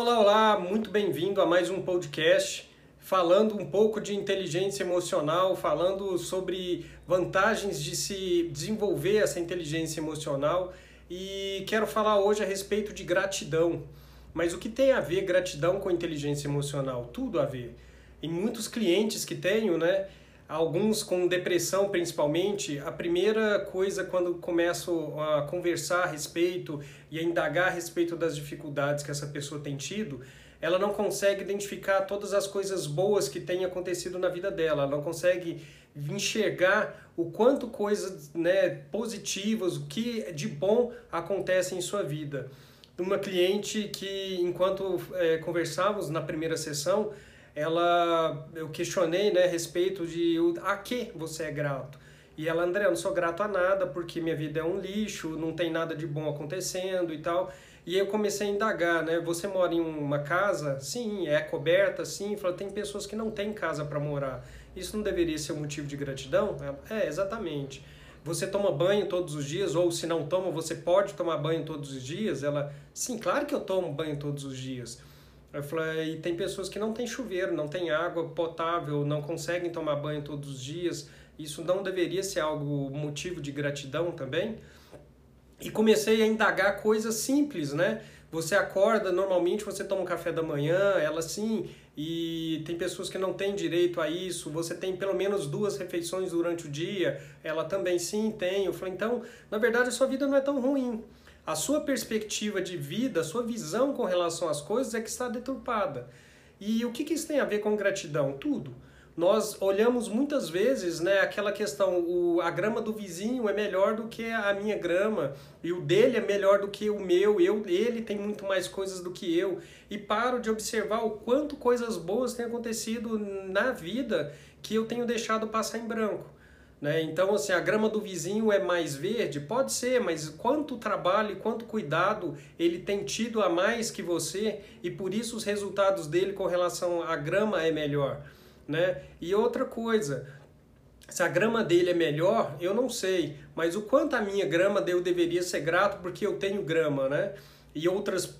Olá, olá, muito bem-vindo a mais um podcast falando um pouco de inteligência emocional, falando sobre vantagens de se desenvolver essa inteligência emocional e quero falar hoje a respeito de gratidão. Mas o que tem a ver gratidão com inteligência emocional? Tudo a ver. Em muitos clientes que tenho, né, alguns com depressão principalmente, a primeira coisa quando começo a conversar a respeito e a indagar a respeito das dificuldades que essa pessoa tem tido, ela não consegue identificar todas as coisas boas que têm acontecido na vida dela, ela não consegue enxergar o quanto coisas né, positivas, o que de bom acontece em sua vida. Uma cliente que, enquanto é, conversávamos na primeira sessão, ela eu questionei né, a respeito de a que você é grato. E ela, André, eu não sou grato a nada porque minha vida é um lixo, não tem nada de bom acontecendo e tal. E eu comecei a indagar, né? Você mora em uma casa? Sim. É coberta? Sim. Falei, tem pessoas que não têm casa para morar. Isso não deveria ser um motivo de gratidão? É, exatamente. Você toma banho todos os dias? Ou se não toma, você pode tomar banho todos os dias? Ela, sim, claro que eu tomo banho todos os dias. Eu falei, e tem pessoas que não têm chuveiro, não têm água potável, não conseguem tomar banho todos os dias. Isso não deveria ser algo motivo de gratidão também? E comecei a indagar coisas simples, né? Você acorda, normalmente você toma um café da manhã, ela sim, e tem pessoas que não têm direito a isso. Você tem pelo menos duas refeições durante o dia, ela também sim tem. Eu falei, então, na verdade, a sua vida não é tão ruim. A sua perspectiva de vida, a sua visão com relação às coisas é que está deturpada. E o que, que isso tem a ver com gratidão? Tudo. Nós olhamos muitas vezes né, aquela questão, o, a grama do vizinho é melhor do que a minha grama, e o dele é melhor do que o meu, eu, ele tem muito mais coisas do que eu, e paro de observar o quanto coisas boas têm acontecido na vida que eu tenho deixado passar em branco. Né? Então, assim, a grama do vizinho é mais verde? Pode ser, mas quanto trabalho e quanto cuidado ele tem tido a mais que você e por isso os resultados dele com relação à grama é melhor. Né? E outra coisa, se a grama dele é melhor, eu não sei, mas o quanto a minha grama eu deveria ser grato porque eu tenho grama, né? E outras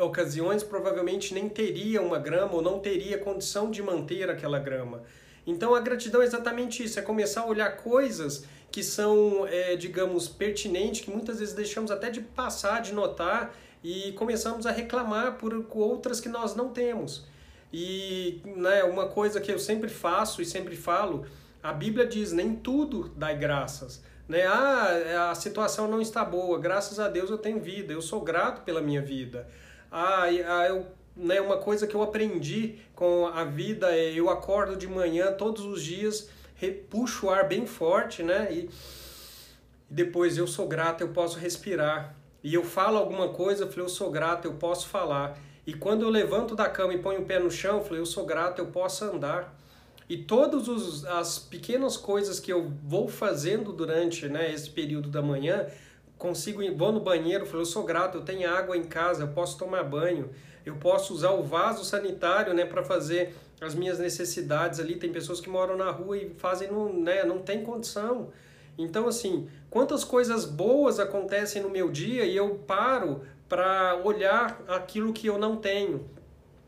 ocasiões provavelmente nem teria uma grama ou não teria condição de manter aquela grama. Então a gratidão é exatamente isso, é começar a olhar coisas que são, é, digamos, pertinentes, que muitas vezes deixamos até de passar, de notar e começamos a reclamar por outras que nós não temos. E né, uma coisa que eu sempre faço e sempre falo, a Bíblia diz, nem tudo dá graças. Né? Ah, a situação não está boa, graças a Deus eu tenho vida, eu sou grato pela minha vida. Ah, ah eu né, uma coisa que eu aprendi com a vida é eu acordo de manhã todos os dias, puxo o ar bem forte, né? E, depois eu sou grato, eu posso respirar. E eu falo alguma coisa, eu falei, eu sou grato, eu posso falar. E quando eu levanto da cama e ponho o pé no chão, eu falei, eu sou grato, eu posso andar. E todas as pequenas coisas que eu vou fazendo durante né, esse período da manhã, consigo vou no banheiro, falei, eu sou grato, eu tenho água em casa, eu posso tomar banho eu posso usar o vaso sanitário né, para fazer as minhas necessidades ali. Tem pessoas que moram na rua e fazem, no, né, não tem condição. Então, assim, quantas coisas boas acontecem no meu dia e eu paro para olhar aquilo que eu não tenho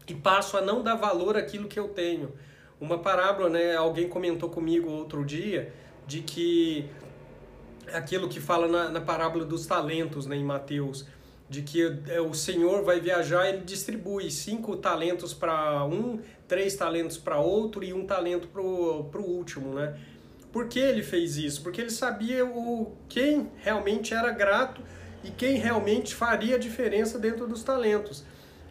e passo a não dar valor àquilo que eu tenho. Uma parábola, né, alguém comentou comigo outro dia de que aquilo que fala na, na parábola dos talentos né, em Mateus de que é, o senhor vai viajar ele distribui cinco talentos para um, três talentos para outro e um talento para o último, né? Por que ele fez isso? Porque ele sabia o quem realmente era grato e quem realmente faria a diferença dentro dos talentos.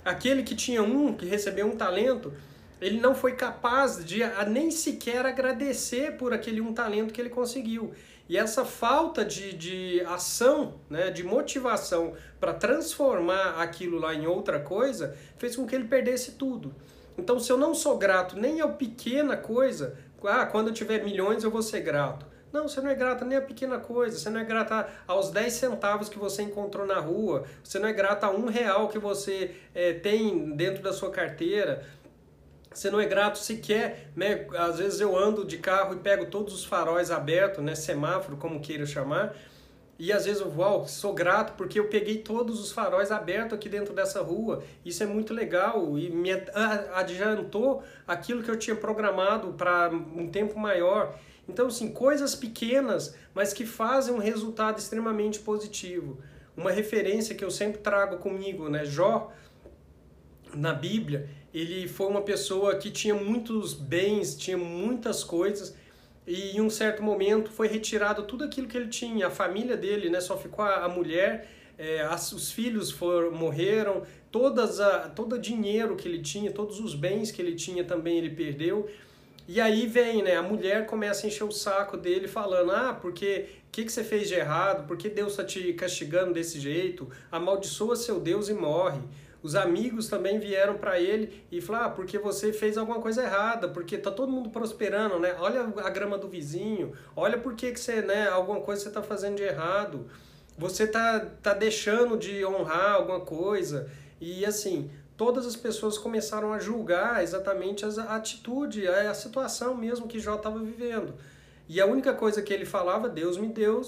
Aquele que tinha um, que recebeu um talento, ele não foi capaz de nem sequer agradecer por aquele um talento que ele conseguiu. E essa falta de, de ação, né, de motivação para transformar aquilo lá em outra coisa, fez com que ele perdesse tudo. Então, se eu não sou grato nem a pequena coisa, ah, quando eu tiver milhões eu vou ser grato. Não, você não é grata nem a pequena coisa, você não é grata aos 10 centavos que você encontrou na rua, você não é grata a um real que você é, tem dentro da sua carteira, você não é grato sequer, né? Às vezes eu ando de carro e pego todos os faróis abertos, né? Semáforo, como queira chamar, E às vezes eu uau, sou grato porque eu peguei todos os faróis abertos aqui dentro dessa rua. Isso é muito legal e me adiantou aquilo que eu tinha programado para um tempo maior. Então, assim, coisas pequenas, mas que fazem um resultado extremamente positivo. Uma referência que eu sempre trago comigo, né? Jó, na Bíblia, ele foi uma pessoa que tinha muitos bens, tinha muitas coisas, e em um certo momento foi retirado tudo aquilo que ele tinha, a família dele, né, só ficou a, mulher, é, as, os filhos foram, morreram, todas a, todo o dinheiro que ele tinha, todos os bens que ele tinha também ele perdeu. E aí vem, né, a mulher começa a encher o saco dele falando, ah, porque o que, que você fez de errado? Por que Deus está te castigando desse jeito? Amaldiçoa seu Deus e morre. Os amigos também vieram para ele e falaram: ah, porque você fez alguma coisa errada, porque tá todo mundo prosperando, né? Olha a grama do vizinho, olha por que, que você, né, alguma coisa você está fazendo de errado. Você tá, tá deixando de honrar alguma coisa. E assim, todas as pessoas começaram a julgar exatamente a atitude, a situação mesmo que Jó estava vivendo. E a única coisa que ele falava, Deus me deu,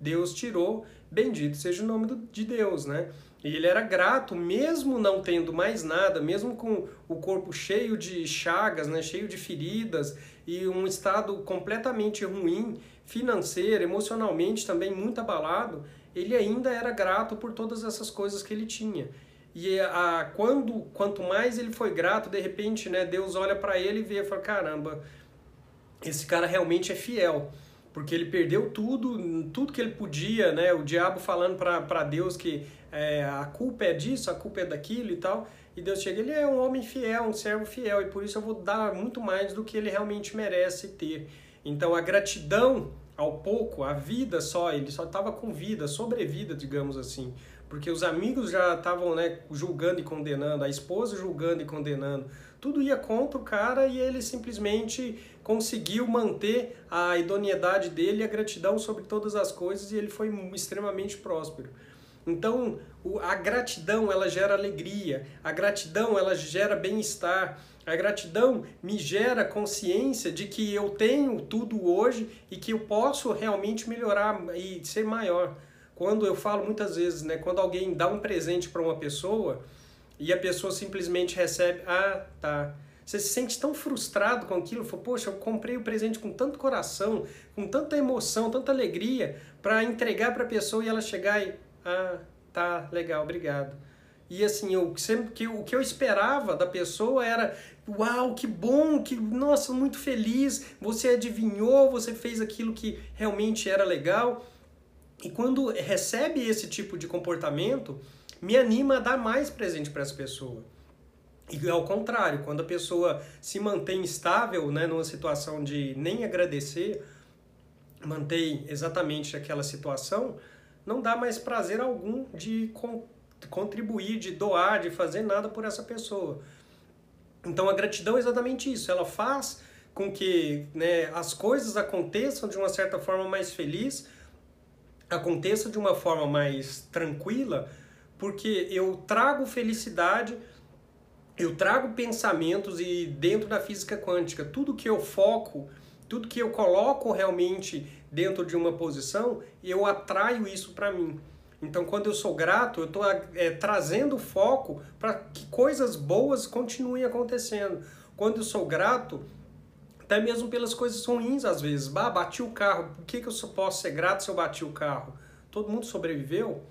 Deus tirou, bendito seja o nome de Deus, né? E ele era grato, mesmo não tendo mais nada, mesmo com o corpo cheio de chagas, né, cheio de feridas e um estado completamente ruim, financeiro, emocionalmente também muito abalado, ele ainda era grato por todas essas coisas que ele tinha. E a, quando, quanto mais ele foi grato, de repente, né, Deus olha para ele e vê fala: caramba, esse cara realmente é fiel porque ele perdeu tudo, tudo que ele podia, né? O diabo falando para Deus que é, a culpa é disso, a culpa é daquilo e tal. E Deus chega, ele é um homem fiel, um servo fiel, e por isso eu vou dar muito mais do que ele realmente merece ter. Então a gratidão ao pouco, a vida só, ele só estava com vida, sobrevida, digamos assim. Porque os amigos já estavam né, julgando e condenando, a esposa julgando e condenando. Tudo ia contra o cara e ele simplesmente conseguiu manter a idoneidade dele a gratidão sobre todas as coisas e ele foi extremamente próspero. Então, a gratidão ela gera alegria, a gratidão ela gera bem-estar, a gratidão me gera consciência de que eu tenho tudo hoje e que eu posso realmente melhorar e ser maior. Quando eu falo muitas vezes, né, quando alguém dá um presente para uma pessoa e a pessoa simplesmente recebe, ah, tá, você se sente tão frustrado com aquilo, fala, poxa, eu comprei o presente com tanto coração, com tanta emoção, tanta alegria, para entregar para a pessoa e ela chegar e, ah, tá, legal, obrigado. E assim, sempre que o que eu esperava da pessoa era, uau, que bom, que nossa, muito feliz, você adivinhou, você fez aquilo que realmente era legal. E quando recebe esse tipo de comportamento, me anima a dar mais presente para essa pessoa. E ao contrário, quando a pessoa se mantém estável, né, numa situação de nem agradecer, mantém exatamente aquela situação, não dá mais prazer algum de contribuir, de doar, de fazer nada por essa pessoa. Então a gratidão é exatamente isso, ela faz com que né, as coisas aconteçam de uma certa forma mais feliz, aconteça de uma forma mais tranquila, porque eu trago felicidade eu trago pensamentos e dentro da física quântica, tudo que eu foco, tudo que eu coloco realmente dentro de uma posição, eu atraio isso para mim. Então, quando eu sou grato, eu estou é, trazendo foco para que coisas boas continuem acontecendo. Quando eu sou grato, até mesmo pelas coisas ruins às vezes. Bah, bati o carro, por que, que eu posso ser grato se eu bati o carro? Todo mundo sobreviveu?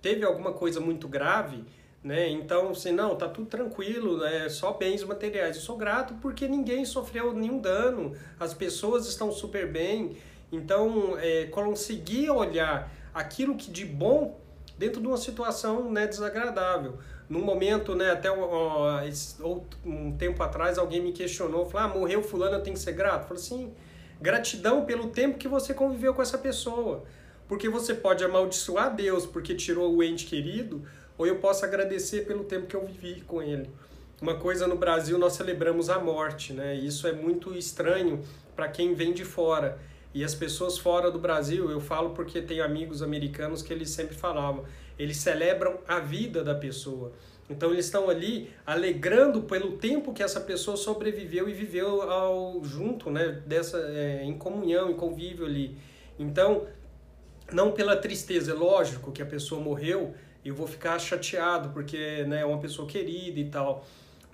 Teve alguma coisa muito grave? Né? Então, assim, não, tá tudo tranquilo, né? só bens materiais. Eu sou grato porque ninguém sofreu nenhum dano, as pessoas estão super bem. Então, é, conseguir olhar aquilo que de bom dentro de uma situação né, desagradável. Num momento, né, até um tempo atrás, alguém me questionou, falou, ah, morreu fulano, eu tenho que ser grato? Eu falei assim, gratidão pelo tempo que você conviveu com essa pessoa. Porque você pode amaldiçoar Deus porque tirou o ente querido, ou eu posso agradecer pelo tempo que eu vivi com ele. Uma coisa no Brasil nós celebramos a morte, né? Isso é muito estranho para quem vem de fora. E as pessoas fora do Brasil, eu falo porque tenho amigos americanos que eles sempre falavam, eles celebram a vida da pessoa. Então eles estão ali alegrando pelo tempo que essa pessoa sobreviveu e viveu ao junto, né? Dessa é, em comunhão, em convívio ali. Então não pela tristeza, é lógico que a pessoa morreu, eu vou ficar chateado porque né, é uma pessoa querida e tal.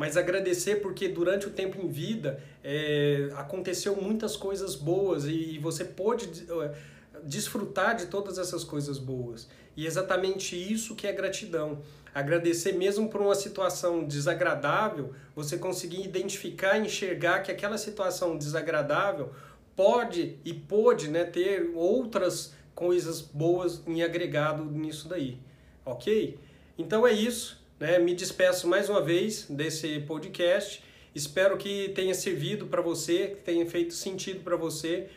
Mas agradecer porque durante o tempo em vida é, aconteceu muitas coisas boas e, e você pôde é, desfrutar de todas essas coisas boas. E é exatamente isso que é gratidão. Agradecer mesmo por uma situação desagradável, você conseguir identificar enxergar que aquela situação desagradável pode e pôde né, ter outras coisas boas em agregado nisso daí, ok? Então é isso, né? Me despeço mais uma vez desse podcast. Espero que tenha servido para você, que tenha feito sentido para você.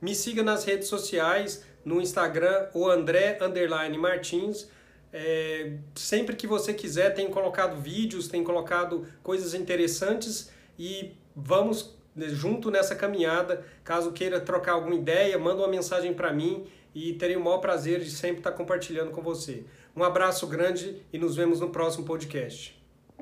Me siga nas redes sociais, no Instagram, o André Martins. É, sempre que você quiser, tem colocado vídeos, tem colocado coisas interessantes e vamos né, junto nessa caminhada. Caso queira trocar alguma ideia, manda uma mensagem para mim e terei o maior prazer de sempre estar compartilhando com você. Um abraço grande e nos vemos no próximo podcast.